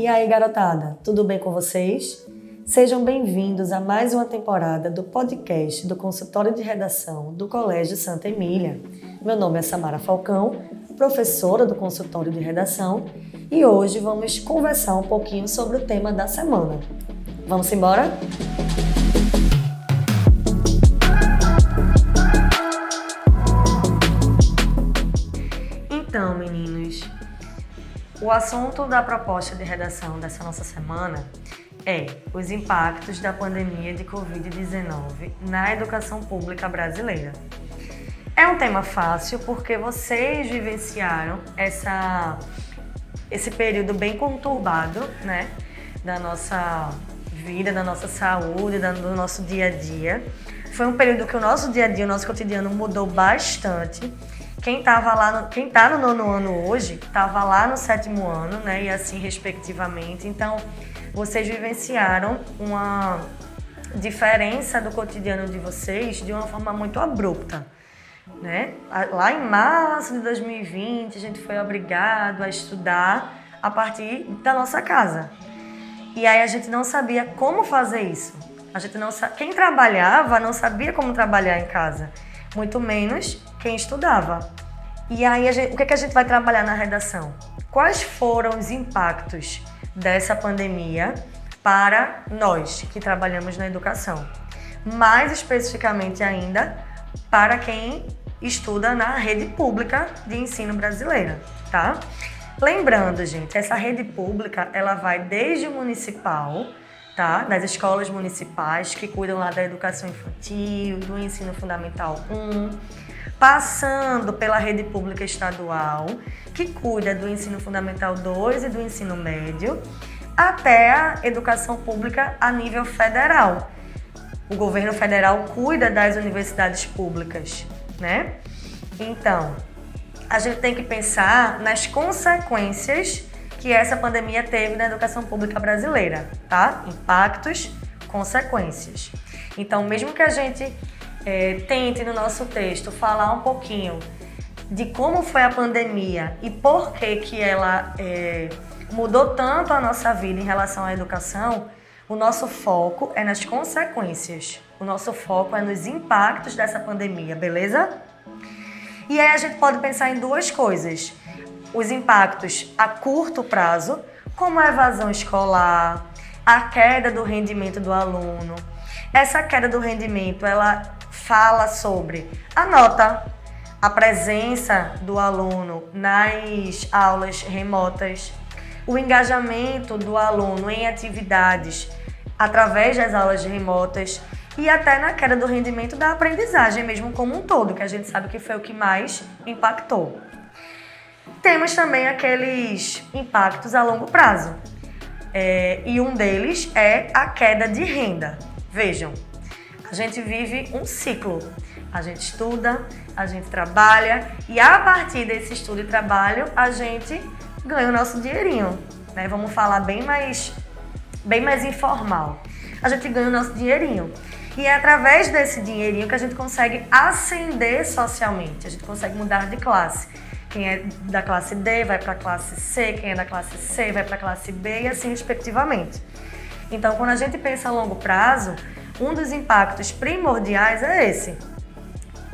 E aí, garotada, tudo bem com vocês? Sejam bem-vindos a mais uma temporada do podcast do Consultório de Redação do Colégio Santa Emília. Meu nome é Samara Falcão, professora do Consultório de Redação, e hoje vamos conversar um pouquinho sobre o tema da semana. Vamos embora? Então, meninos, o assunto da proposta de redação dessa nossa semana é os impactos da pandemia de Covid-19 na educação pública brasileira. É um tema fácil porque vocês vivenciaram essa, esse período bem conturbado né, da nossa vida, da nossa saúde, do nosso dia a dia. Foi um período que o nosso dia a dia, o nosso cotidiano mudou bastante quem estava lá, no, quem está no nono ano hoje, estava lá no sétimo ano, né? E assim respectivamente. Então, vocês vivenciaram uma diferença do cotidiano de vocês de uma forma muito abrupta. Né? Lá em março de 2020, a gente foi obrigado a estudar a partir da nossa casa. E aí a gente não sabia como fazer isso. A gente não quem trabalhava não sabia como trabalhar em casa muito menos quem estudava. E aí, gente, o que, é que a gente vai trabalhar na redação? Quais foram os impactos dessa pandemia para nós que trabalhamos na educação? Mais especificamente ainda, para quem estuda na rede pública de ensino brasileira, tá? Lembrando, gente, essa rede pública, ela vai desde o municipal, tá? Das escolas municipais que cuidam lá da educação infantil, do ensino fundamental 1, passando pela rede pública estadual, que cuida do ensino fundamental 2 e do ensino médio, até a educação pública a nível federal. O governo federal cuida das universidades públicas, né? Então, a gente tem que pensar nas consequências que essa pandemia teve na educação pública brasileira, tá? Impactos, consequências. Então, mesmo que a gente é, tente no nosso texto falar um pouquinho de como foi a pandemia e por que que ela é, mudou tanto a nossa vida em relação à educação, o nosso foco é nas consequências. O nosso foco é nos impactos dessa pandemia, beleza? E aí a gente pode pensar em duas coisas os impactos a curto prazo, como a evasão escolar, a queda do rendimento do aluno. Essa queda do rendimento, ela fala sobre a nota, a presença do aluno nas aulas remotas, o engajamento do aluno em atividades através das aulas remotas e até na queda do rendimento da aprendizagem mesmo como um todo, que a gente sabe que foi o que mais impactou. Temos também aqueles impactos a longo prazo. É, e um deles é a queda de renda. Vejam, a gente vive um ciclo. A gente estuda, a gente trabalha e a partir desse estudo e trabalho a gente ganha o nosso dinheirinho. Né? Vamos falar bem mais, bem mais informal. A gente ganha o nosso dinheirinho. E é através desse dinheirinho que a gente consegue ascender socialmente, a gente consegue mudar de classe. Quem é da classe D vai para a classe C, quem é da classe C vai para a classe B e assim respectivamente. Então, quando a gente pensa a longo prazo, um dos impactos primordiais é esse.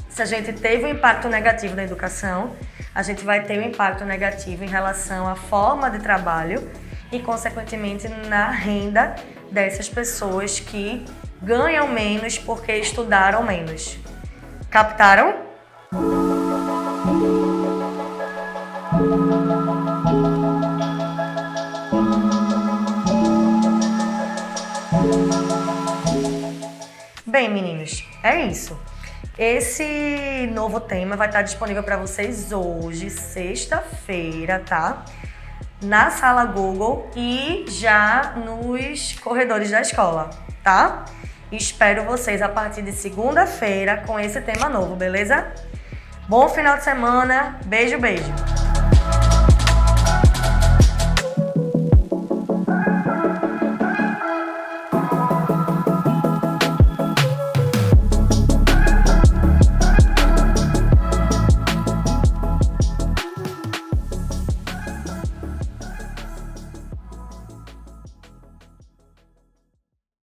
Se a gente teve um impacto negativo na educação, a gente vai ter um impacto negativo em relação à forma de trabalho e, consequentemente, na renda dessas pessoas que ganham menos porque estudaram menos. Captaram? Bem, meninos, é isso. Esse novo tema vai estar disponível para vocês hoje, sexta-feira, tá? Na sala Google e já nos corredores da escola, tá? Espero vocês a partir de segunda-feira com esse tema novo, beleza? Bom final de semana, beijo, beijo!